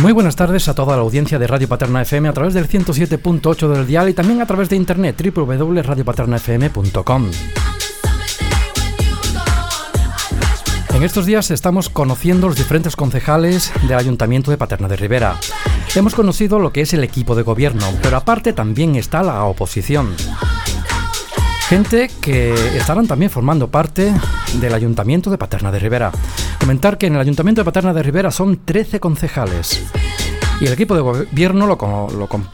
Muy buenas tardes a toda la audiencia de Radio Paterna FM a través del 107.8 del dial y también a través de internet www.radiopaternafm.com. En estos días estamos conociendo los diferentes concejales del Ayuntamiento de Paterna de Rivera. Hemos conocido lo que es el equipo de gobierno, pero aparte también está la oposición. Gente que estarán también formando parte del Ayuntamiento de Paterna de Rivera. Comentar que en el Ayuntamiento de Paterna de Rivera son 13 concejales. Y el equipo de gobierno lo,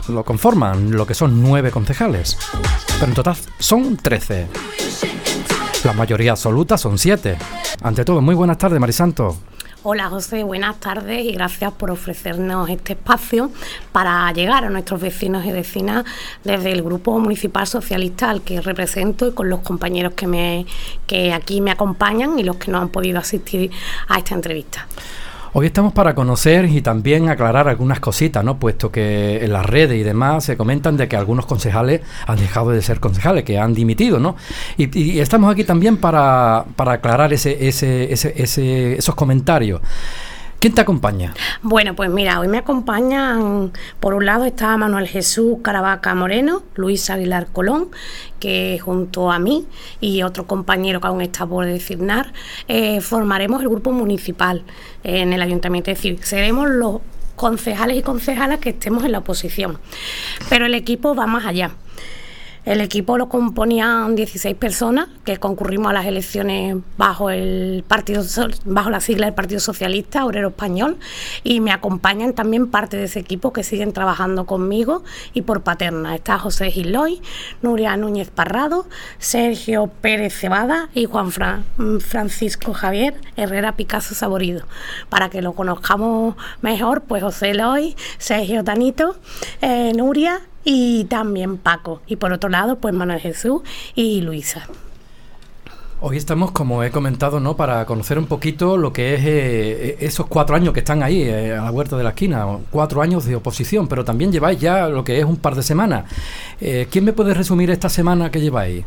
lo conforman lo que son 9 concejales. Pero en total son 13. La mayoría absoluta son siete. Ante todo, muy buenas tardes, Marisanto. Hola José, buenas tardes y gracias por ofrecernos este espacio para llegar a nuestros vecinos y vecinas desde el Grupo Municipal Socialista al que represento y con los compañeros que, me, que aquí me acompañan y los que no han podido asistir a esta entrevista. Hoy estamos para conocer y también aclarar algunas cositas, ¿no? Puesto que en las redes y demás se comentan de que algunos concejales han dejado de ser concejales, que han dimitido, ¿no? Y, estamos aquí también para, para aclarar ese, ese, ese, esos comentarios. ¿Quién te acompaña? Bueno, pues mira, hoy me acompañan, por un lado está Manuel Jesús Caravaca Moreno, Luis Aguilar Colón, que junto a mí y otro compañero que aún está por designar, eh, formaremos el grupo municipal en el ayuntamiento. Es decir, seremos los concejales y concejalas que estemos en la oposición. Pero el equipo va más allá. El equipo lo componían 16 personas que concurrimos a las elecciones bajo el partido bajo la sigla del Partido Socialista Obrero Español y me acompañan también parte de ese equipo que siguen trabajando conmigo y por Paterna. Está José Giloy, Nuria Núñez Parrado, Sergio Pérez Cebada y Juan Francisco Javier Herrera Picasso Saborido. Para que lo conozcamos mejor, pues José Loy, Sergio Tanito, eh, Nuria y también Paco. Y por otro lado, pues Manuel Jesús y Luisa. Hoy estamos, como he comentado, ¿no? para conocer un poquito lo que es eh, esos cuatro años que están ahí eh, a la huerta de la esquina, cuatro años de oposición, pero también lleváis ya lo que es un par de semanas. Eh, ¿Quién me puede resumir esta semana que lleváis?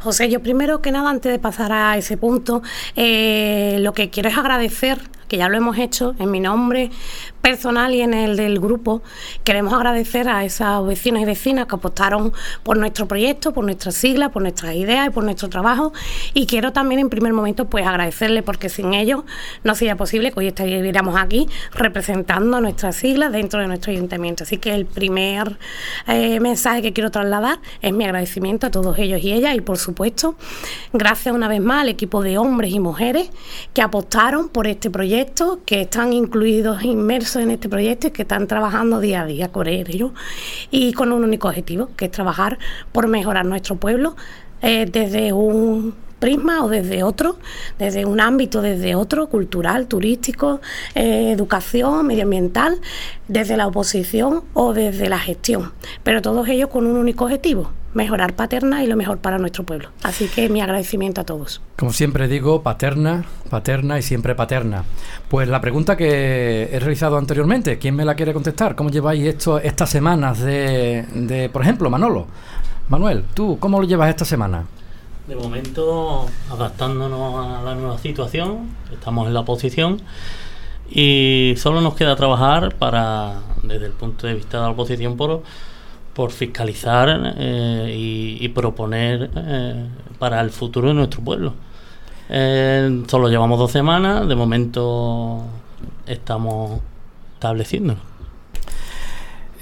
José, yo primero que nada, antes de pasar a ese punto, lo que quiero es agradecer que ya lo hemos hecho en mi nombre personal y en el del grupo, queremos agradecer a esos vecinos y vecinas que apostaron por nuestro proyecto, por nuestras siglas, por nuestras ideas y por nuestro trabajo. Y quiero también en primer momento pues agradecerle porque sin ellos no sería posible que hoy estuviéramos aquí representando nuestras siglas dentro de nuestro ayuntamiento. Así que el primer eh, mensaje que quiero trasladar es mi agradecimiento a todos ellos y ellas y por supuesto gracias una vez más al equipo de hombres y mujeres que apostaron por este proyecto que están incluidos, inmersos en este proyecto y que están trabajando día a día con ellos y con un único objetivo, que es trabajar por mejorar nuestro pueblo eh, desde un o desde otro, desde un ámbito, desde otro, cultural, turístico, eh, educación, medioambiental, desde la oposición o desde la gestión, pero todos ellos con un único objetivo, mejorar Paterna y lo mejor para nuestro pueblo. Así que mi agradecimiento a todos. Como siempre digo, Paterna, Paterna y siempre Paterna. Pues la pregunta que he realizado anteriormente, ¿quién me la quiere contestar? ¿Cómo lleváis esto, estas semanas de, de, por ejemplo, Manolo? Manuel, ¿tú cómo lo llevas esta semana? De momento, adaptándonos a la nueva situación, estamos en la oposición y solo nos queda trabajar para, desde el punto de vista de la oposición, por por fiscalizar eh, y, proponer eh, para el futuro de nuestro pueblo. Eh, solo llevamos dos semanas, de momento estamos estableciéndonos.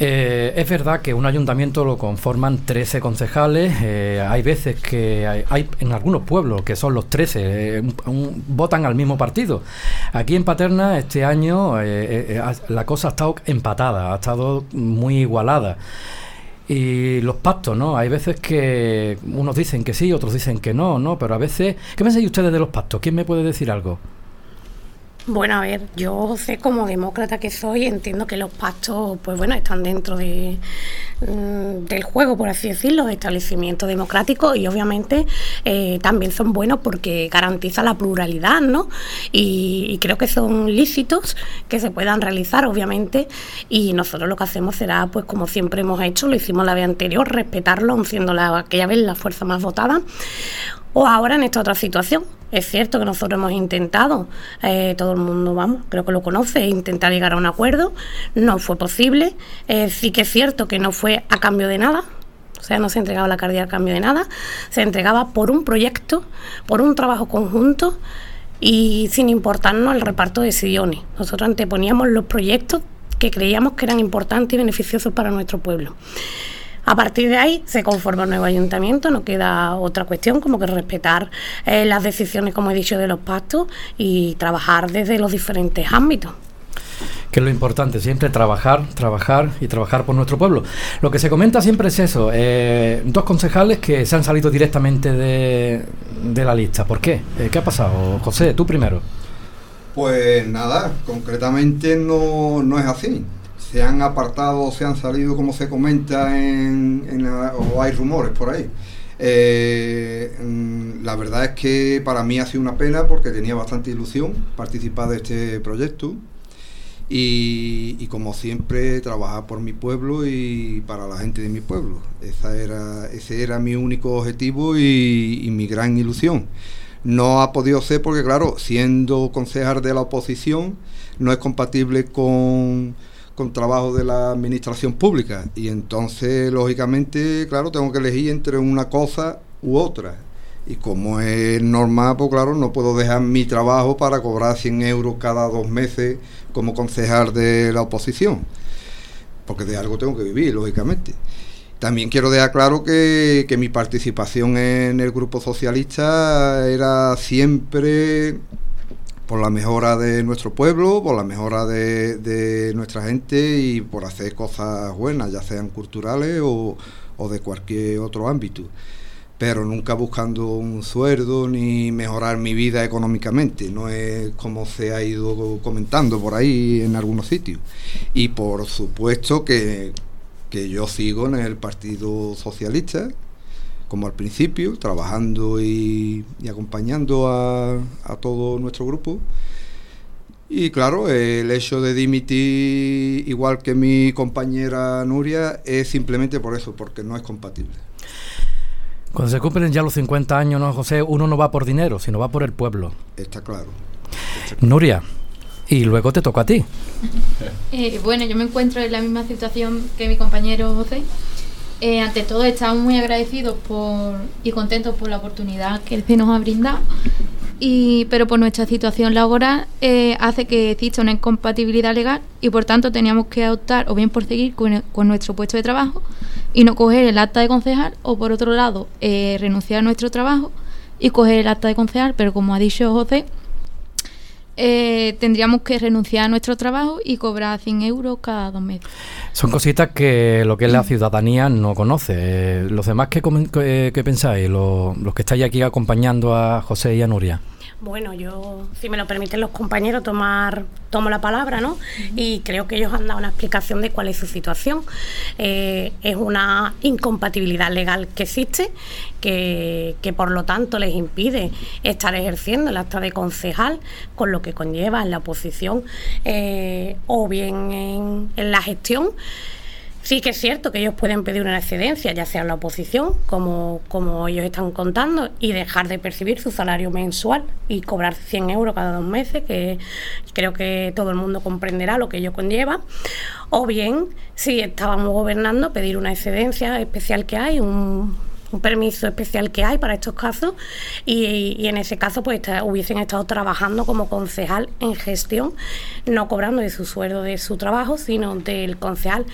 Es verdad que un ayuntamiento lo conforman 13 concejales. hay veces que hay, en algunos pueblos que son los 13, votan al mismo partido. Aquí en Paterna este año la cosa ha estado empatada, ha estado muy igualada. Y los pactos, ¿no? Hay veces que unos dicen que sí, otros dicen que no, ¿no? Pero a veces... ¿Qué pensáis ustedes de los pactos? ¿Quién me puede decir algo? Bueno, a ver, yo sé como demócrata que soy, entiendo que los pactos, pues bueno, están dentro de, mm, del juego, por así decirlo, de establecimiento democrático y obviamente eh, también son buenos porque garantizan la pluralidad, ¿no? Y, creo que son lícitos que se puedan realizar, obviamente, y nosotros lo que hacemos será, pues como siempre hemos hecho, lo hicimos la vez anterior, respetarlo, siendo la, aquella vez la fuerza más votada o ahora en esta otra situación. Es cierto que nosotros hemos intentado, eh, todo el mundo, vamos, creo que lo conoce, intentar llegar a un acuerdo, no fue posible. Eh, sí que es cierto que no fue a cambio de nada, o sea, no se entregaba la cardia a cambio de nada, se entregaba por un proyecto, por un trabajo conjunto y sin importarnos el reparto de sillones. Nosotros anteponíamos los proyectos que creíamos que eran importantes y beneficiosos para nuestro pueblo. A partir de ahí se conforma un nuevo ayuntamiento, no queda otra cuestión como que respetar eh, las decisiones, como he dicho, de los pactos y trabajar desde los diferentes ámbitos que es lo importante, siempre trabajar, trabajar y trabajar por nuestro pueblo. Lo que se comenta siempre es eso, eh, dos concejales que se han salido directamente de, de la lista. ¿Por qué? Eh, ¿Qué ha pasado? José, tú primero. Pues nada, concretamente no, no es así se han apartado, se han salido, como se comenta, en, o hay rumores por ahí. Eh, mm, la verdad es que para mí ha sido una pena porque tenía bastante ilusión participar de este proyecto y, como siempre trabajar por mi pueblo y para la gente de mi pueblo. Esa era, ese era mi único objetivo y, y mi gran ilusión. No ha podido ser porque, claro, siendo concejal de la oposición, no es compatible con con trabajo de la administración pública. Y entonces lógicamente claro tengo que elegir entre una cosa u otra. Y como es normal pues claro no puedo dejar mi trabajo para cobrar 100 euros cada dos meses como concejal de la oposición porque de algo tengo que vivir lógicamente. También quiero dejar claro que, que mi participación en el grupo socialista era siempre por la mejora de nuestro pueblo, por la mejora de, nuestra gente y por hacer cosas buenas, ya sean culturales o, de cualquier otro ámbito. Pero nunca buscando un sueldo ni mejorar mi vida económicamente, no es como se ha ido comentando por ahí en algunos sitios. Y por supuesto que, que yo sigo en el Partido Socialista, como al principio, trabajando y, acompañando a, todo nuestro grupo. Y claro, el hecho de dimitir, igual que mi compañera Nuria, es simplemente por eso, porque no es compatible. Cuando se cumplen ya los 50 años, ¿no, José? Uno no va por dinero, sino va por el pueblo. Está claro. Nuria, y luego te toca a ti. Eh, bueno, yo me encuentro en la misma situación que mi compañero José. Eh, ante todo, estamos muy agradecidos por, y contentos por la oportunidad que el CIE nos ha brindado, y, pero por nuestra situación laboral eh, hace que exista una incompatibilidad legal y por tanto teníamos que optar o bien por seguir con, nuestro puesto de trabajo y no coger el acta de concejal o por otro lado eh, renunciar a nuestro trabajo y coger el acta de concejal, pero como ha dicho José, eh, tendríamos que renunciar a nuestro trabajo y cobrar 100 euros cada dos meses. Son cositas que lo que es la ciudadanía no conoce. Eh, los demás, ¿qué, qué, pensáis? Los, los que estáis aquí acompañando a José y a Nuria. Bueno, yo, si me lo permiten los compañeros, tomar, tomo la palabra, ¿no? Y creo que ellos han dado una explicación de cuál es su situación. Eh, es una incompatibilidad legal que existe, que, por lo tanto les impide estar ejerciendo el acta de concejal, con lo que conlleva en la oposición eh, o bien en la gestión. Sí que es cierto que ellos pueden pedir una excedencia, ya sea la oposición, como, como ellos están contando, y dejar de percibir su salario mensual y cobrar 100 euros cada dos meses, que creo que todo el mundo comprenderá lo que ello conlleva. O bien, si estábamos gobernando, pedir una excedencia especial que hay, un un permiso especial que hay para estos casos y, en ese caso pues hubiesen estado trabajando como concejal en gestión, no cobrando de su sueldo de su trabajo, sino del concejal,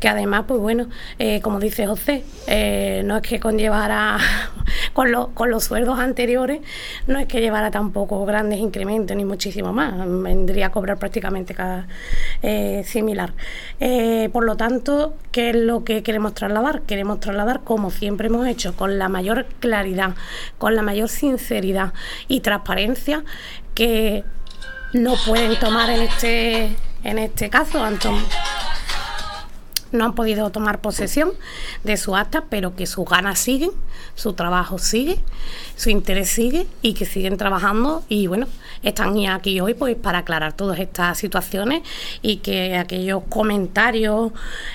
que además pues bueno, eh, como dice José, eh, no es que conllevara con, con los sueldos anteriores, no es que llevara tampoco grandes incrementos ni muchísimo más, vendría a cobrar prácticamente cada, eh, similar. por lo tanto, ¿qué es lo que queremos trasladar? Queremos trasladar como siempre hemos hecho con la mayor claridad, con la mayor sinceridad y transparencia que no pueden tomar en este, en este caso, Antón. No han podido tomar posesión de su acta, pero que sus ganas siguen, su trabajo sigue, su interés sigue y que siguen trabajando y bueno, están aquí hoy pues para aclarar todas estas situaciones y que aquellos comentarios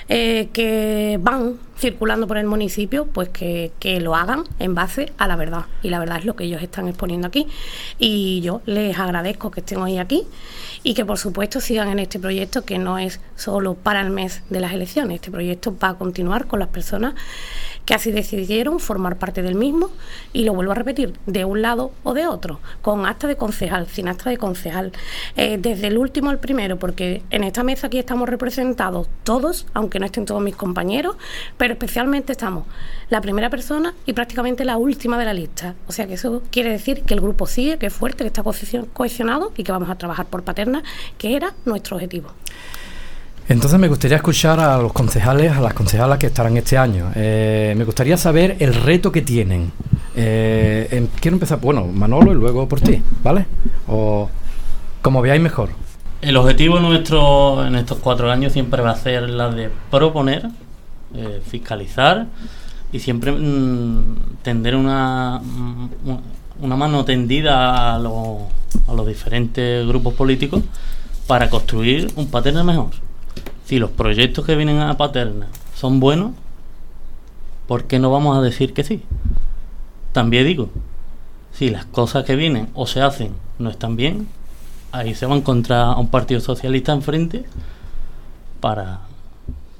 eh, que van circulando por el municipio, pues que, que lo hagan en base a la verdad. Y la verdad es lo que ellos están exponiendo aquí. Y yo les agradezco que estén hoy aquí y que por supuesto sigan en este proyecto que no es solo para el mes de las elecciones. Este proyecto va a continuar con las personas que así decidieron formar parte del mismo y lo vuelvo a repetir, de un lado o de otro, con acta de concejal, sin acta de concejal, eh, desde el último al primero, porque en esta mesa aquí estamos representados todos, aunque no estén todos mis compañeros, pero especialmente estamos la primera persona y prácticamente la última de la lista. O sea que eso quiere decir que el grupo sigue, que es fuerte, que está cohesionado y que vamos a trabajar por paterna, que era nuestro objetivo. Entonces me gustaría escuchar a los concejales, a las concejalas que estarán este año. Eh, me gustaría saber el reto que tienen. Eh, quiero empezar, bueno, Manolo y luego por ti, ¿vale? O como veáis mejor. El objetivo nuestro en estos cuatro años siempre va a ser la de proponer, eh, fiscalizar y siempre mm, tender una, mm, una mano tendida a, a los diferentes grupos políticos para construir un paterno mejor si los proyectos que vienen a Paterna son buenos, ¿por qué no vamos a decir que sí? También digo, si las cosas que vienen o se hacen no están bien, ahí se va a encontrar un partido socialista enfrente para,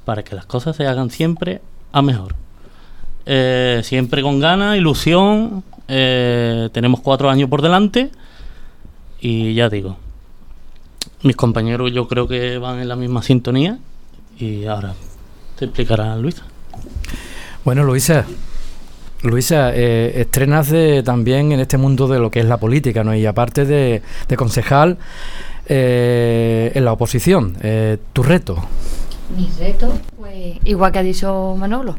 para que las cosas se hagan siempre a mejor. Eh, siempre con ganas, ilusión, eh, tenemos cuatro años por delante y ya digo, mis compañeros yo creo que van en la misma sintonía y ahora te explicará Luisa. Bueno, Luisa, Luisa, eh, estrenas también en este mundo de lo que es la política, ¿no? Y aparte de, concejal eh, en la oposición, ¿tu reto? Mi reto, pues igual que ha dicho Manolo,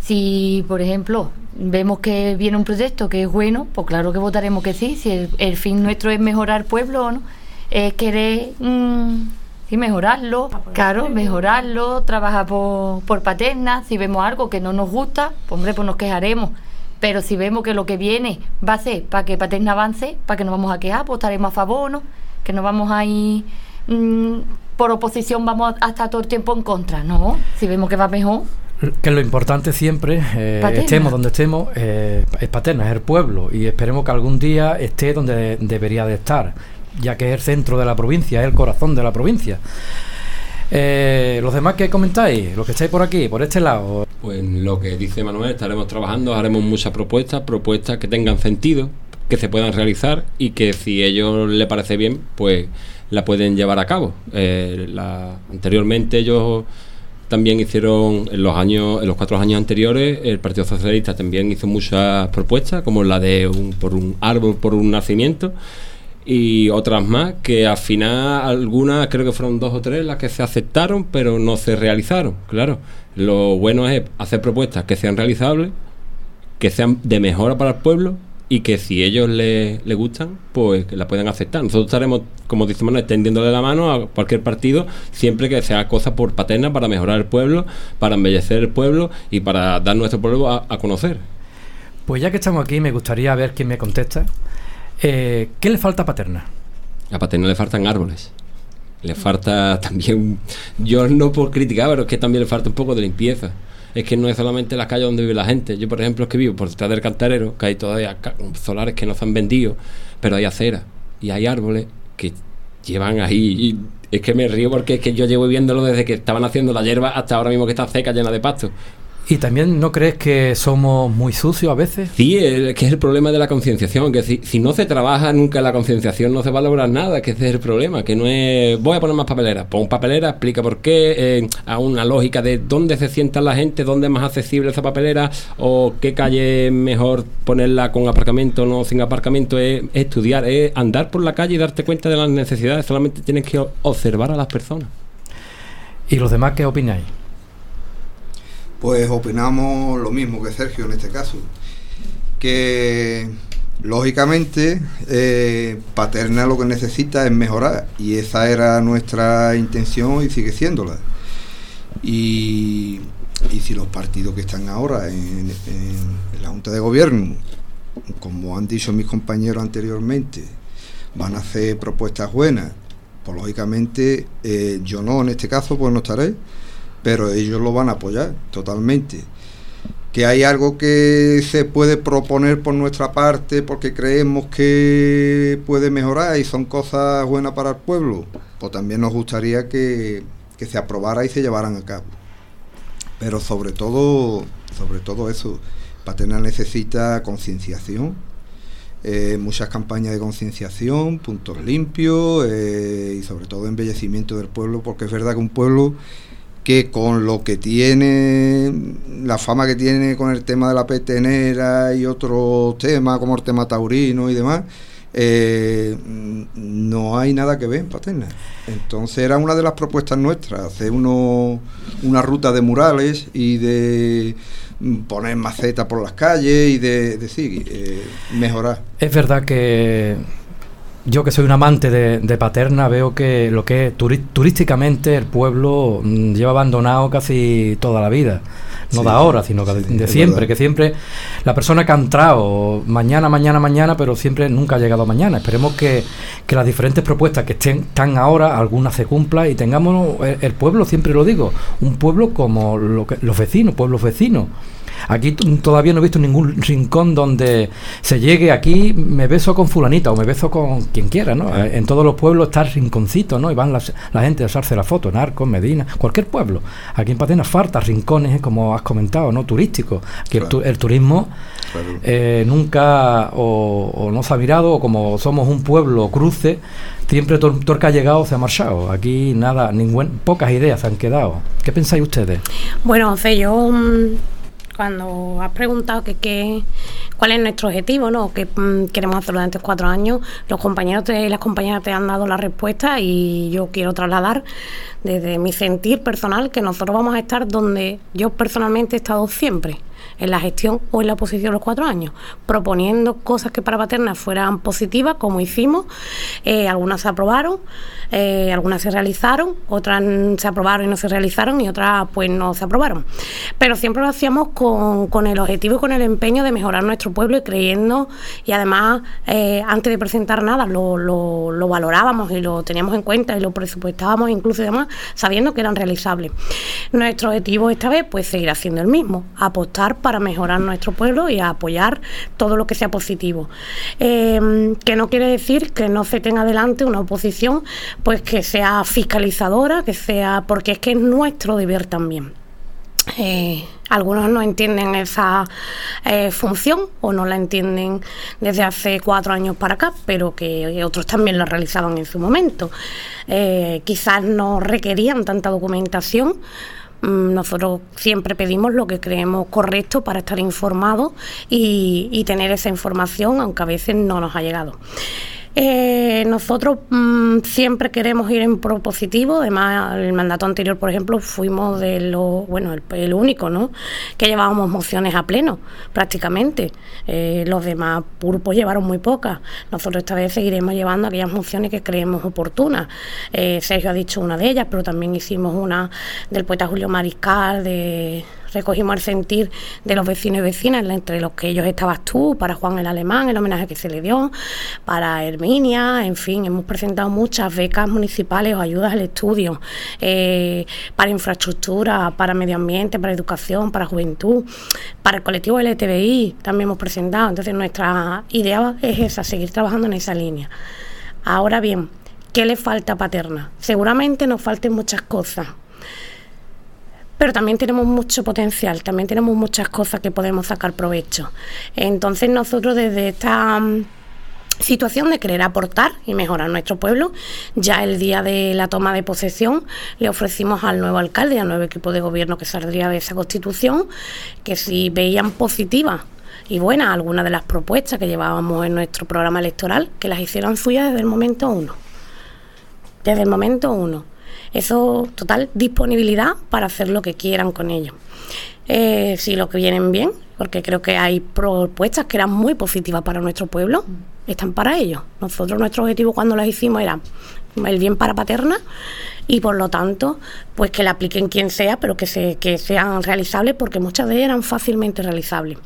si por ejemplo vemos que viene un proyecto que es bueno, pues claro que votaremos que sí, si el, el fin nuestro es mejorar pueblo, ¿no? eh, querer mm, mejorarlo, claro, mejorarlo, trabajar por, por paterna, si vemos algo que no nos gusta, pues hombre, pues nos quejaremos. Pero si vemos que lo que viene va a ser para que Paterna avance, para que nos vamos a quejar, pues estaremos a favor, ¿no? Que no vamos a ir mm, por oposición, vamos a estar todo el tiempo en contra, ¿no? Si vemos que va mejor. Que lo importante siempre, eh, estemos donde estemos, eh, es Paterna, es el pueblo, y esperemos que algún día esté donde debería de estar ya que es el centro de la provincia, es el corazón de la provincia. Eh, los demás que comentáis, los que estáis por aquí, por este lado. Pues lo que dice Manuel, estaremos trabajando, haremos muchas propuestas, propuestas que tengan sentido, que se puedan realizar y que si a ellos les parece bien, pues la pueden llevar a cabo. Eh, anteriormente ellos también hicieron en los años, en los cuatro años anteriores, el Partido Socialista también hizo muchas propuestas, como la de un, por un árbol por un nacimiento y otras más que al final algunas creo que fueron dos o tres las que se aceptaron pero no se realizaron claro lo bueno es hacer propuestas que sean realizables que sean de mejora para el pueblo y que si ellos les le gustan pues que la puedan aceptar nosotros estaremos como decimos extendiéndole la mano a cualquier partido siempre que sea cosa por paterna para mejorar el pueblo para embellecer el pueblo y para dar nuestro pueblo a, a conocer pues ya que estamos aquí me gustaría ver quién me contesta eh, ¿Qué le falta a Paterna? A Paterna le faltan árboles. Le falta también, yo no por criticar, pero es que también le falta un poco de limpieza. Es que no es solamente la calle donde vive la gente. Yo, por ejemplo, es que vivo por detrás del cantarero, que hay todavía solares que no se han vendido, pero hay acera y hay árboles que llevan ahí. Y es que me río porque es que yo llevo viéndolo desde que estaban haciendo la hierba hasta ahora mismo que está seca, llena de pasto. ¿Y también no crees que somos muy sucios a veces? Sí, es que es el problema de la concienciación, que si, no se trabaja nunca la concienciación no se va a lograr nada, que ese es el problema, que no es voy a poner más papeleras, pon papelera, explica por qué, eh, a una lógica de dónde se sienta la gente, dónde es más accesible esa papelera o qué calle es mejor ponerla con aparcamiento o no sin aparcamiento, es, es estudiar, es andar por la calle y darte cuenta de las necesidades, solamente tienes que observar a las personas. ¿Y los demás qué opináis? Pues opinamos lo mismo que Sergio en este caso, que lógicamente eh, Paterna lo que necesita es mejorar y esa era nuestra intención y sigue siéndola. Y, si los partidos que están ahora en, la Junta de Gobierno, como han dicho mis compañeros anteriormente, van a hacer propuestas buenas, pues lógicamente eh, yo no en este caso pues no estaré pero ellos lo van a apoyar totalmente. Que hay algo que se puede proponer por nuestra parte porque creemos que puede mejorar y son cosas buenas para el pueblo, pues también nos gustaría que, que se aprobara y se llevaran a cabo. Pero sobre todo, sobre todo eso, Paterna necesita concienciación, eh, muchas campañas de concienciación, puntos limpios eh, y sobre todo embellecimiento del pueblo, porque es verdad que un pueblo que con lo que tiene, la fama que tiene con el tema de la petenera y otros temas como el tema taurino y demás, eh, no hay nada que ver en Paterna. Entonces era una de las propuestas nuestras, hacer uno, una ruta de murales y de poner macetas por las calles y de, decir, eh, mejorar. Es verdad que yo que soy un amante de, Paterna veo que lo que turísticamente el pueblo mm, lleva abandonado casi toda la vida. No de ahora, sino de, siempre, que siempre la persona que ha entrado mañana, mañana, mañana, pero siempre nunca ha llegado mañana. Esperemos que, las diferentes propuestas que estén, están ahora, algunas se cumplan y tengamos el, pueblo, siempre lo digo, un pueblo como lo que, los vecinos, pueblos vecinos Aquí todavía no he visto ningún rincón donde se llegue aquí, me beso con fulanita o me beso con quien quiera, ¿no? Eh, en todos los pueblos está el rinconcito, ¿no? Y van la gente a usarse la foto, Narcos, Medina, cualquier pueblo. Aquí en Patena falta rincones, como has comentado, ¿no? Turísticos. que el, turismo eh, nunca o, no se ha mirado, o como somos un pueblo cruce, siempre todo, el que ha llegado se ha marchado. Aquí nada, ningún, pocas ideas se han quedado. ¿Qué pensáis ustedes? Bueno, sé yo mm, cuando has preguntado que, cuál es nuestro objetivo, ¿no? ¿Qué mm, queremos hacer durante cuatro años? Los compañeros y las compañeras te han dado la respuesta y yo quiero trasladar desde mi sentir personal que nosotros vamos a estar donde yo personalmente he estado siempre en la gestión o en la oposición los cuatro años, proponiendo cosas que para Paterna fueran positivas, como hicimos. Eh, algunas se aprobaron, eh, algunas se realizaron, otras se aprobaron y no se realizaron y otras pues no se aprobaron. Pero siempre lo hacíamos con, con el objetivo y con el empeño de mejorar nuestro pueblo y creyendo, y además eh, antes de presentar nada lo, lo, lo valorábamos y lo teníamos en cuenta y lo presupuestábamos incluso y demás, sabiendo que eran realizables. Nuestro objetivo esta vez pues seguir haciendo el mismo, apostar para mejorar nuestro pueblo y apoyar todo lo que sea positivo. Em, que no quiere decir que no se tenga adelante una oposición pues que sea fiscalizadora, que sea porque es que es nuestro deber también. Eh, algunos no entienden esa eh, función o no la entienden desde hace cuatro años para acá, pero que otros también la realizaban en su momento. Eh, quizás no requerían tanta documentación nosotros siempre pedimos lo que creemos correcto para estar informados y, tener esa información, aunque a veces no nos ha llegado. Eh, nosotros mm, siempre queremos ir en propositivo, además el mandato anterior, por ejemplo, fuimos de lo, bueno, el, único, ¿no? Que llevábamos mociones a pleno, prácticamente. Eh, los demás grupos llevaron muy pocas. Nosotros esta vez seguiremos llevando aquellas mociones que creemos oportunas. Eh, Sergio ha dicho una de ellas, pero también hicimos una del poeta Julio Mariscal, de recogimos el sentir de los vecinos y vecinas, entre los que ellos estabas tú, para Juan el Alemán, el homenaje que se le dio, para Herminia, en fin, hemos presentado muchas becas municipales o ayudas al estudio, eh, para infraestructura, para medio ambiente, para educación, para juventud, para el colectivo LTBI también hemos presentado. Entonces nuestra idea es esa, seguir trabajando en esa línea. Ahora bien, ¿qué le falta a Paterna? Seguramente nos falten muchas cosas, pero también tenemos mucho potencial, también tenemos muchas cosas que podemos sacar provecho. Entonces nosotros desde esta mm, situación de querer aportar y mejorar nuestro pueblo. Ya el día de la toma de posesión le ofrecimos al nuevo alcalde al nuevo equipo de gobierno que saldría de esa constitución que si veían positivas y buenas algunas de las propuestas que llevábamos en nuestro programa electoral, que las hicieran suyas desde el momento uno. Desde el momento uno. Eso, total disponibilidad para hacer lo que quieran con ellos. Eh, si lo que vienen bien, porque creo que hay propuestas que eran muy positivas para nuestro pueblo, están para ellos. Nosotros nuestro objetivo cuando las hicimos era el bien para Paterna y por lo tanto, pues que la apliquen quien sea, pero que, se, que sean realizables porque muchas de ellas eran fácilmente realizables.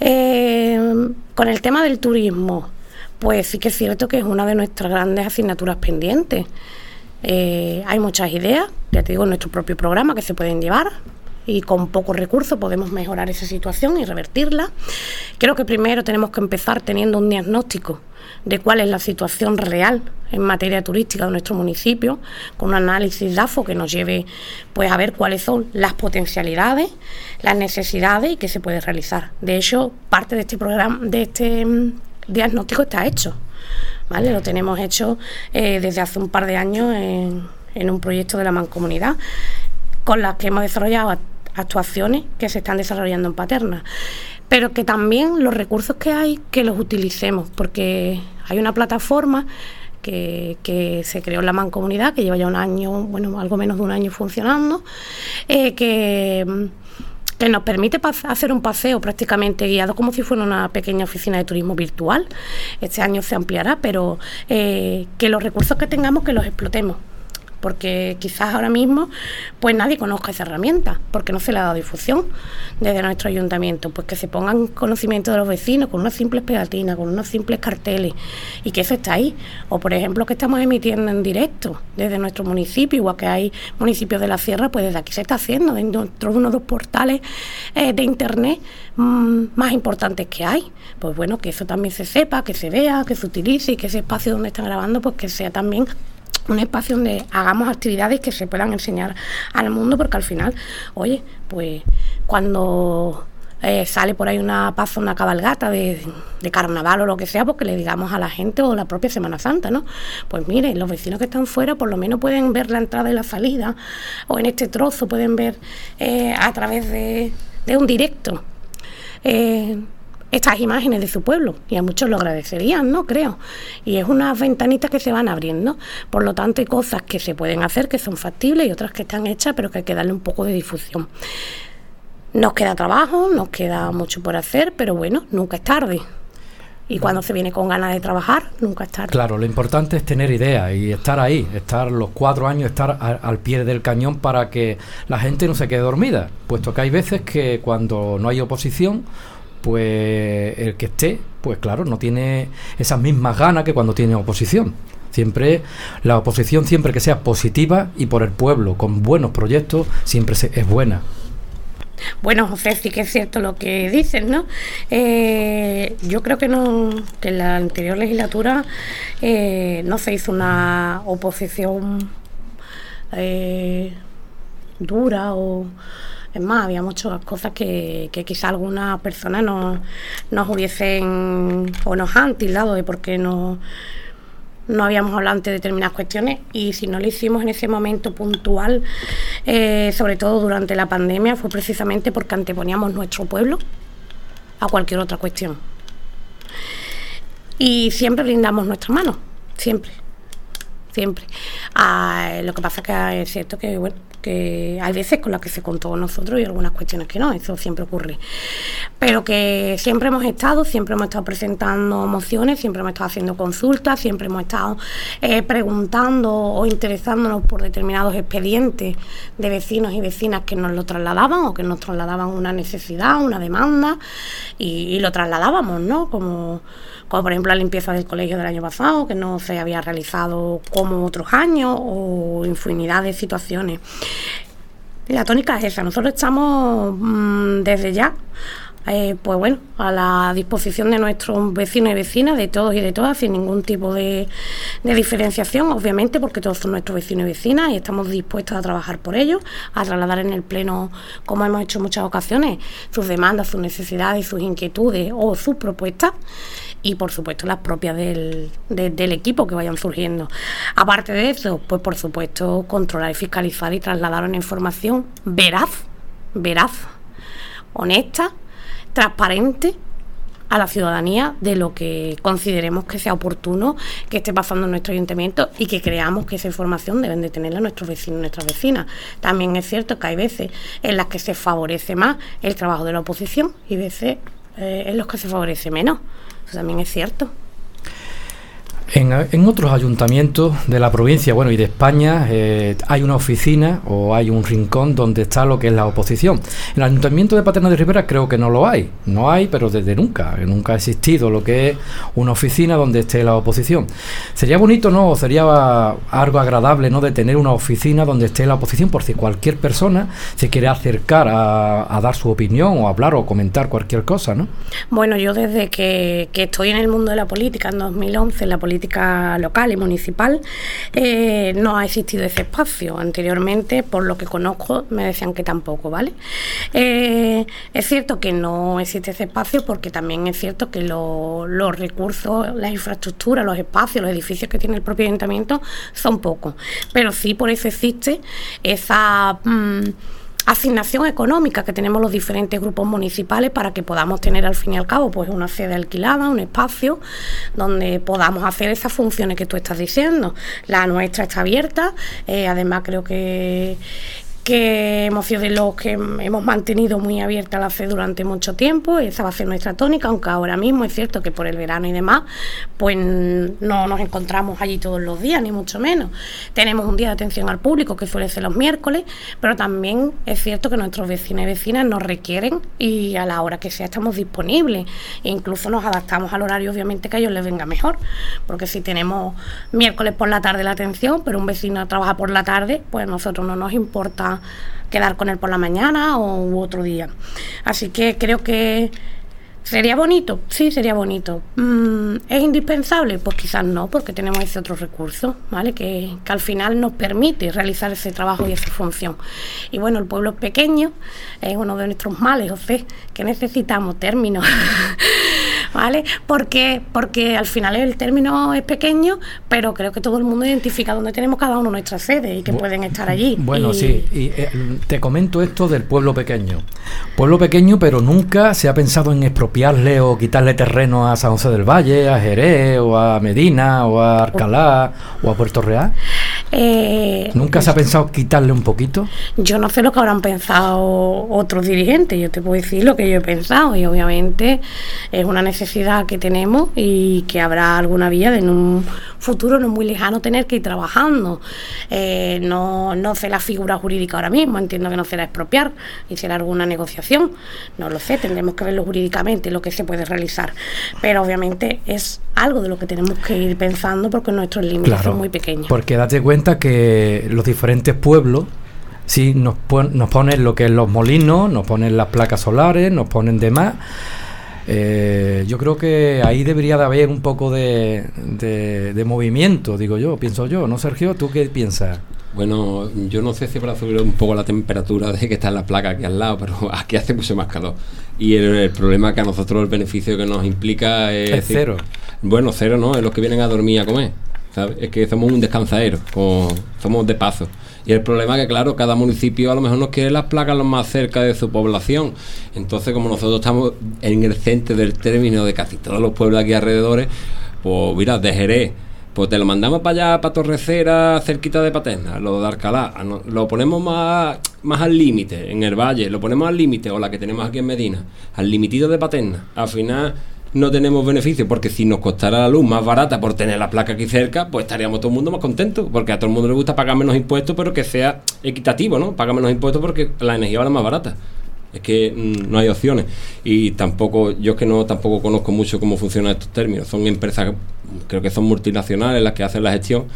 Eh, con el tema del turismo, pues sí que es cierto que es una de nuestras grandes asignaturas pendientes. Eh, hay muchas ideas, ya te digo, en nuestro propio programa que se pueden llevar y con pocos recursos podemos mejorar esa situación y revertirla. Creo que primero tenemos que empezar teniendo un diagnóstico de cuál es la situación real en materia turística de nuestro municipio, con un análisis DAFO que nos lleve pues a ver cuáles son las potencialidades, las necesidades y qué se puede realizar. De hecho, parte de este programa, de este mm, diagnóstico está hecho. Lo tenemos hecho eh, desde hace un par de años en, en un proyecto de la Mancomunidad, con las que hemos desarrollado actuaciones que se están desarrollando en Paterna. Pero que también los recursos que hay, que los utilicemos, porque hay una plataforma que, se creó en la mancomunidad, que lleva ya un año, bueno, algo menos de un año funcionando, eh, que, que nos permite hacer un paseo prácticamente guiado como si fuera una pequeña oficina de turismo virtual. Este año se ampliará, pero eh, que los recursos que tengamos, que los explotemos porque quizás ahora mismo pues nadie conozca esa herramienta, porque no se le ha dado difusión desde nuestro ayuntamiento, pues que se pongan conocimiento de los vecinos con unas simples pegatinas, con unos simples carteles y que eso está ahí. O por ejemplo que estamos emitiendo en directo desde nuestro municipio, igual que hay municipios de la sierra, pues desde aquí se está haciendo, dentro de uno de los portales eh, de internet mm, más importantes que hay. Pues bueno, que eso también se sepa, que se vea, que se utilice y que ese espacio donde están grabando, pues que sea también un espacio donde hagamos actividades que se puedan enseñar al mundo, porque al final, oye, pues cuando eh, sale por ahí una paso, una cabalgata de, carnaval o lo que sea, porque le digamos a la gente o la propia Semana Santa, ¿no? Pues miren, los vecinos que están fuera por lo menos pueden ver la entrada y la salida, o en este trozo pueden ver eh, a través de, de un directo. Eh, estas imágenes de su pueblo y a muchos lo agradecerían, ¿no? Creo. Y es unas ventanitas que se van abriendo. Por lo tanto, hay cosas que se pueden hacer que son factibles y otras que están hechas, pero que hay que darle un poco de difusión. Nos queda trabajo, nos queda mucho por hacer, pero bueno, nunca es tarde. Y cuando se viene con ganas de trabajar, nunca es tarde. Claro, lo importante es tener ideas y estar ahí, estar los cuatro años, estar al pie del cañón para que la gente no se quede dormida, puesto que hay veces que cuando no hay oposición pues el que esté, pues claro, no tiene esas mismas ganas que cuando tiene oposición. Siempre la oposición, siempre que sea positiva y por el pueblo, con buenos proyectos, siempre es buena. Bueno, José, sí que es cierto lo que dices, ¿no? Eh, yo creo que no, que en la anterior legislatura eh, no se hizo una oposición eh, dura o es más, había muchas cosas que, que quizá algunas personas no, nos hubiesen o nos han tildado de por qué no, no habíamos hablado antes de determinadas cuestiones y si no lo hicimos en ese momento puntual, eh, sobre todo durante la pandemia, fue precisamente porque anteponíamos nuestro pueblo a cualquier otra cuestión. Y siempre brindamos nuestra mano, siempre, siempre. Ah, lo que pasa que es cierto que, bueno, que hay veces con las que se contó con nosotros y algunas cuestiones que no, eso siempre ocurre. Pero que siempre hemos estado, siempre hemos estado presentando mociones, siempre hemos estado haciendo consultas, siempre hemos estado eh, preguntando o interesándonos por determinados expedientes de vecinos y vecinas que nos lo trasladaban o que nos trasladaban una necesidad, una demanda y, y lo trasladábamos, ¿no? Como como por ejemplo la limpieza del colegio del año pasado, que no se había realizado como otros años, o infinidad de situaciones. La tónica es esa, nosotros estamos mm, desde ya eh, pues bueno, a la disposición de nuestros vecinos y vecinas, de todos y de todas, sin ningún tipo de, de, diferenciación, obviamente, porque todos son nuestros vecinos y vecinas y estamos dispuestos a trabajar por ellos, a trasladar en el Pleno, como hemos hecho en muchas ocasiones, sus demandas, sus necesidades, sus inquietudes o sus propuestas y por supuesto las propias del, del equipo que vayan surgiendo. Aparte de eso, pues por supuesto controlar y fiscalizar y trasladar una información veraz, veraz, honesta, transparente a la ciudadanía de lo que consideremos que sea oportuno que esté pasando en nuestro ayuntamiento y que creamos que esa información deben de tenerla nuestros vecinos y nuestras vecinas. También es cierto que hay veces en las que se favorece más el trabajo de la oposición y veces eh, en los que se favorece menos también es cierto. En, otros ayuntamientos de la provincia, bueno, y de España, eh, hay una oficina o hay un rincón donde está lo que es la oposición. En el ayuntamiento de Paterna de Rivera creo que no lo hay, no hay, pero desde nunca, nunca ha existido lo que es una oficina donde esté la oposición. Sería bonito, ¿no? O sería algo agradable, ¿no? De tener una oficina donde esté la oposición, por si cualquier persona se quiere acercar a, dar su opinión o hablar o comentar cualquier cosa, ¿no? Bueno, yo desde que, que estoy en el mundo de la política, en 2011, en la política local y municipal, eh, no ha existido ese espacio. Anteriormente, por lo que conozco, me decían que tampoco, ¿vale? Eh, es cierto que no existe ese espacio porque también es cierto que los recursos, las infraestructuras, los espacios, los edificios que tiene el propio ayuntamiento son pocos. Pero sí por eso existe esa... Mm, asignación económica que tenemos los diferentes grupos municipales para que podamos tener al fin y al cabo pues una sede alquilada, un espacio donde podamos hacer esas funciones que tú estás diciendo. La nuestra está abierta, eh, además creo que que hemos sido de los que hemos mantenido muy abierta la fe durante mucho tiempo, esa va a ser nuestra tónica, aunque ahora mismo es cierto que por el verano y demás, pues no nos encontramos allí todos los días, ni mucho menos. Tenemos un día de atención al público que suele ser los miércoles, pero también es cierto que nuestros vecinos y vecinas nos requieren y a la hora que sea estamos disponibles. E incluso nos adaptamos al horario, obviamente, que a ellos les venga mejor, porque si tenemos miércoles por la tarde la atención, pero un vecino trabaja por la tarde, pues a nosotros no nos importa quedar con él por la mañana o otro día. Así que creo que sería bonito, sí, sería bonito. Mm, ¿Es indispensable? Pues quizás no, porque tenemos ese otro recurso, ¿vale? Que, que, al final nos permite realizar ese trabajo y esa función. Y bueno, el pueblo es pequeño, es uno de nuestros males, José, que necesitamos términos. ¿vale? Porque, porque al final el término es pequeño, pero creo que todo el mundo identifica dónde tenemos cada uno nuestra sede y que pueden estar allí. Bueno, sí, y eh, te comento esto del pueblo pequeño. Pueblo pequeño, pero nunca se ha pensado en expropiarle o quitarle terreno a San José del Valle, a Jerez, o a Medina, o a Alcalá, o a Puerto Real. Eh, ¿Nunca se ha pensado quitarle un poquito? Yo no sé lo que habrán pensado otros dirigentes, yo te puedo decir lo que yo he pensado y obviamente es una necesidad que tenemos y que habrá alguna vía de en un futuro no muy lejano tener que ir trabajando. Eh, no, no sé la figura jurídica ahora mismo, entiendo que no será expropiar y será alguna negociación, no lo sé, tendremos que verlo jurídicamente lo que se puede realizar, pero obviamente es algo de lo que tenemos que ir pensando porque nuestros límites son muy pequeños. Porque date cuenta que los diferentes pueblos sí nos, nos ponen lo que es los molinos, nos ponen las placas solares, nos ponen demás. Eh, yo creo que ahí debería de haber un poco de, de, movimiento, digo yo, pienso yo, ¿no, Sergio? ¿Tú qué piensas? Bueno, yo no sé si para subir un poco la temperatura de que está en la placa aquí al lado, pero aquí hace mucho más calor. Y el, problema que a nosotros el beneficio que nos implica es... cero. Bueno, cero no, es los que vienen a dormir a comer. Es que somos un descansadero, somos de paso. Y el problema es que, claro, cada municipio a lo mejor nos quiere las placas lo más cerca de su población. Entonces, como nosotros estamos en el centro del término de casi todos los pueblos aquí alrededor, pues mira, de Jerez, pues te lo mandamos para allá, para Torrecera, cerquita de Paterna, lo de Arcalá, lo ponemos más, más al límite, en el valle, lo ponemos al límite, o la que tenemos aquí en Medina, al limitito de Paterna. Al final no tenemos beneficio, porque si nos costara la luz más barata por tener la placa aquí cerca, pues estaríamos todo el mundo más contentos, porque a todo el mundo le gusta pagar menos impuestos, pero que sea equitativo, ¿no? Paga menos impuestos porque la energía vale más barata. Es que mm, no hay opciones. Y tampoco, yo es que no tampoco conozco mucho cómo funcionan estos términos. Son empresas, creo que son multinacionales las que hacen la gestión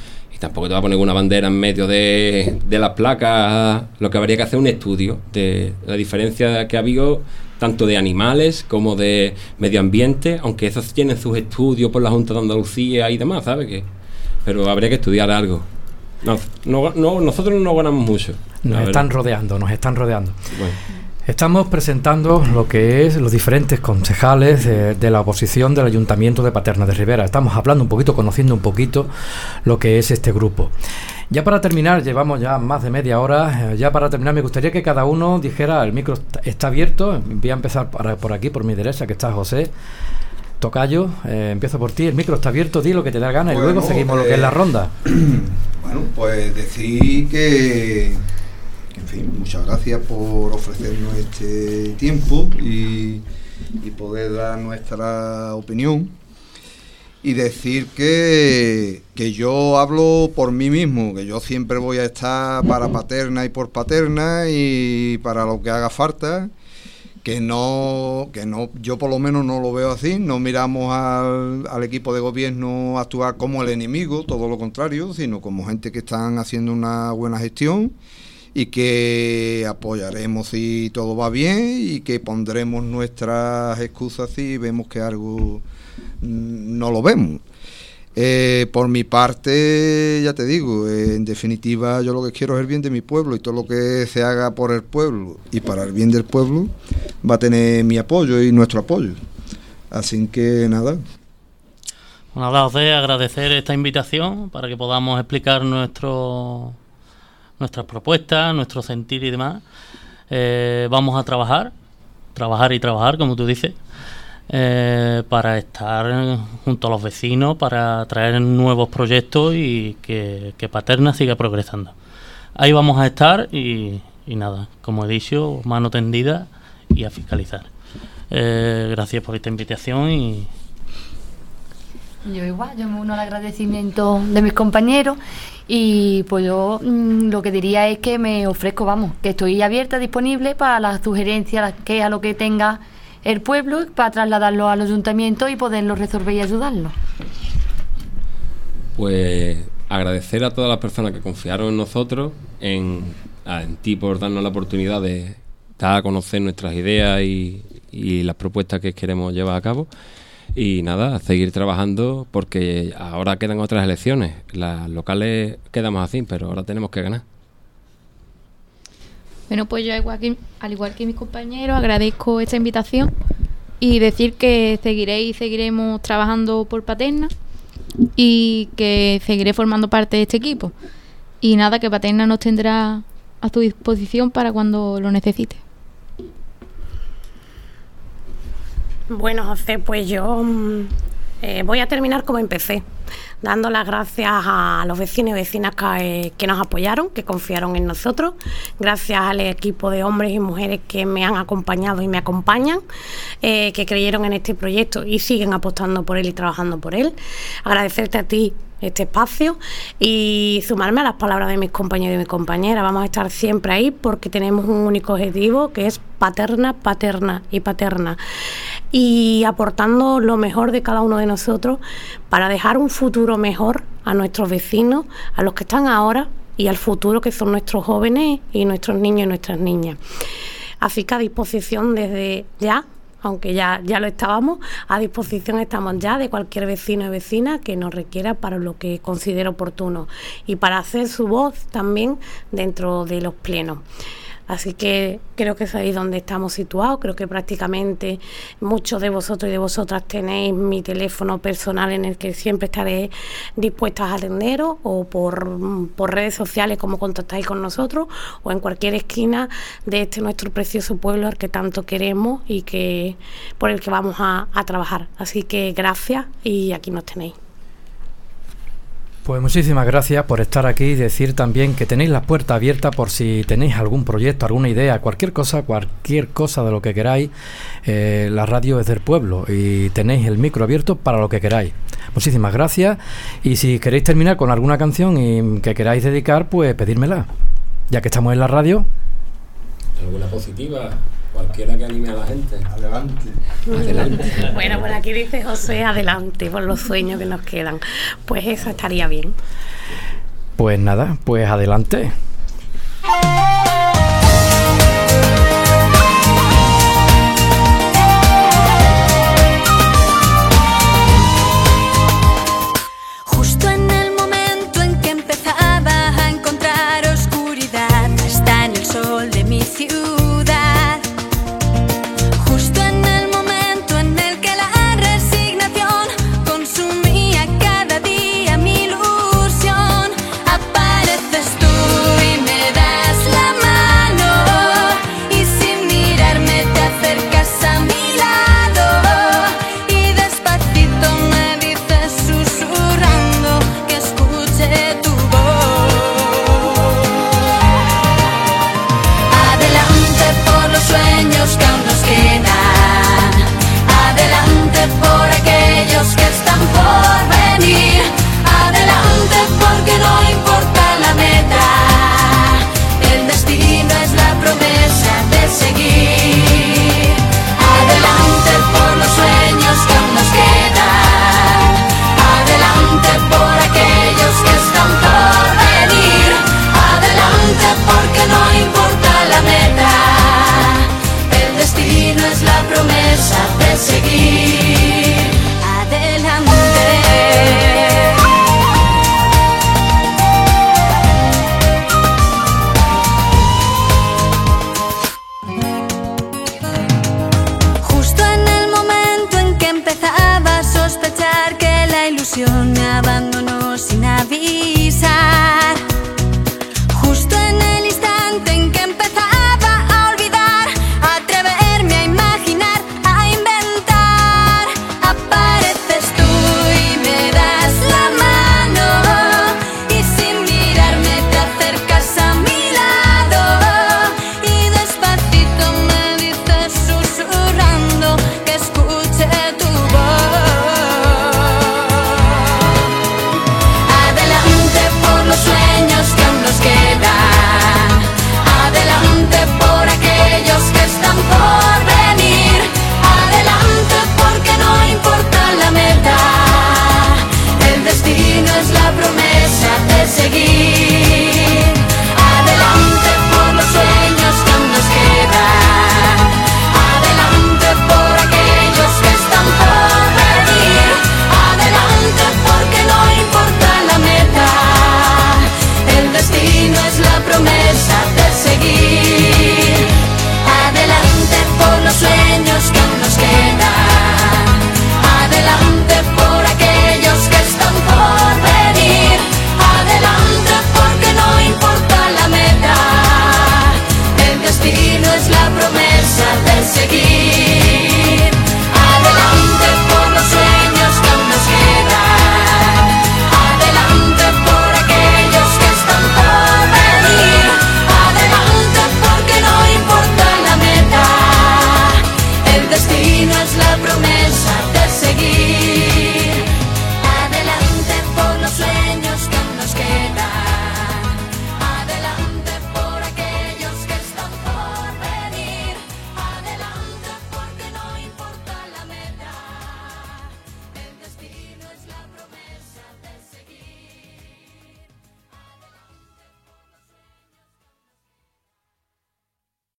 tampoco te va a poner una bandera en medio de, de las placas. Lo que habría que hacer un estudio de la diferencia que ha habido tanto de animales como de medio ambiente, aunque esos tienen sus estudios por la Junta de Andalucía y demás, ¿sabes? Que, pero habría que estudiar algo. No, no, nosotros no ganamos mucho. Nos están rodeando, nos están rodeando. Estamos presentando lo que es los diferentes concejales de, la oposición del Ayuntamiento de Paterna de Rivera. Estamos hablando un poquito, conociendo un poquito lo que es este grupo. Ya para terminar, llevamos ya más de media hora. Eh, ya para terminar, me gustaría que cada uno dijera: el micro está abierto. Voy a empezar por aquí, por mi derecha, que está José. Tocayo, eh, empiezo por ti. El micro está abierto, di lo que te da gana y luego seguimos lo que es la eh, ronda. Bueno, pues decir que en fin, muchas gracias por ofrecernos este tiempo y, poder dar nuestra opinión. y decir que, que yo hablo por mí mismo, que yo siempre voy a estar para paterna y por paterna y para lo que haga falta que no, que no, yo por lo menos no lo veo así, no miramos al, al, equipo de gobierno actuar como el enemigo, todo lo contrario, sino como gente que están haciendo una buena gestión y que apoyaremos si todo va bien y que pondremos nuestras excusas si vemos que algo mm, no lo vemos. Eh, por mi parte, ya te digo, eh, en definitiva yo lo que quiero es el bien de mi pueblo y todo lo que se haga por el pueblo y para el bien del pueblo va a tener mi apoyo y nuestro apoyo. Así que nada. Nada, José, agradecer esta invitación para que podamos explicar nuestro, nuestras propuestas, nuestro sentir y demás. Eh, vamos a trabajar, trabajar y trabajar, como tú dices eh, para estar junto a los vecinos, para traer nuevos proyectos y que, Paterna siga progresando. Ahí vamos a estar y, nada, como he dicho, mano tendida y a fiscalizar. Eh, gracias por esta invitación y, yo igual, yo me uno al agradecimiento de mis compañeros y pues yo mm, lo que diría es que me ofrezco, vamos, que estoy abierta, disponible para las sugerencias, que a lo que tenga el pueblo para trasladarlo al ayuntamiento y poderlo resolver y ayudarlo. Pues agradecer a todas las personas que confiaron en nosotros, en, en ti por darnos la oportunidad de dar a conocer nuestras ideas y, y las propuestas que queremos llevar a cabo. Y nada, seguir trabajando porque ahora quedan otras elecciones. Las locales quedamos así, pero ahora tenemos que ganar. Bueno, pues yo al igual que mis compañeros agradezco esta invitación y decir que seguiré y seguiremos trabajando por Paterna y que seguiré formando parte de este equipo. Y nada, que Paterna nos tendrá a tu disposición para cuando lo necesite. Bueno, José, pues yo mm, eh, voy a terminar como empecé dando las gracias a los vecinos y vecinas que, nos apoyaron, que confiaron en nosotros, gracias al equipo de hombres y mujeres que me han acompañado y me acompañan, eh, que creyeron en este proyecto y siguen apostando por él y trabajando por él. Agradecerte a ti este espacio y sumarme a las palabras de mis compañeros y mis compañeras. Vamos a estar siempre ahí porque tenemos un único objetivo que es paterna, paterna y paterna. Y aportando lo mejor de cada uno de nosotros para dejar un futuro mejor a nuestros vecinos, a los que están ahora y al futuro que son nuestros jóvenes y nuestros niños y nuestras niñas. Así que a disposición desde ya aunque ya, ya lo estábamos, a disposición estamos ya de cualquier vecino y vecina que nos requiera para lo que considere oportuno y para hacer su voz también dentro de los plenos. Así que creo que es ahí donde estamos situados. Creo que prácticamente muchos de vosotros y de vosotras tenéis mi teléfono personal en el que siempre estaré dispuestas a atenderos o por, redes sociales como contactáis con nosotros o en cualquier esquina de este nuestro precioso pueblo al que tanto queremos y que por el que vamos a trabajar. Así que gracias y aquí nos tenéis. Pues muchísimas gracias por estar aquí y decir también que tenéis las puertas abiertas por si tenéis algún proyecto, alguna idea, cualquier cosa, cualquier cosa de lo que queráis. Eh, la radio es del pueblo y tenéis el micro abierto para lo que queráis. Muchísimas gracias y si queréis terminar con alguna canción y que queráis dedicar, pues pedírmela. Ya que estamos en la radio. ¿Alguna positiva? Cualquiera que anime a la gente. Adelante. Adelante. bueno, por aquí dice José, adelante, por los sueños que nos quedan. Pues eso estaría bien. Pues nada, pues adelante.